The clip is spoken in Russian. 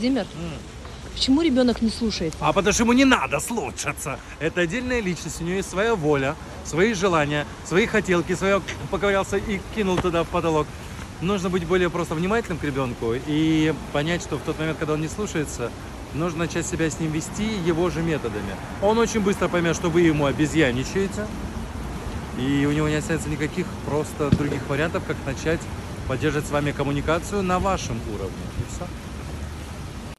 Владимир, почему ребенок не слушается? А потому что ему не надо слушаться. Это отдельная личность, у нее есть своя воля, свои желания, свои хотелки, свое поковырялся и кинул туда в потолок. Нужно быть более просто внимательным к ребенку и понять, что в тот момент, когда он не слушается, нужно начать себя с ним вести его же методами. Он очень быстро поймет, что вы ему обезьяничаете, и у него не останется никаких просто других вариантов, как начать поддерживать с вами коммуникацию на вашем уровне. И все.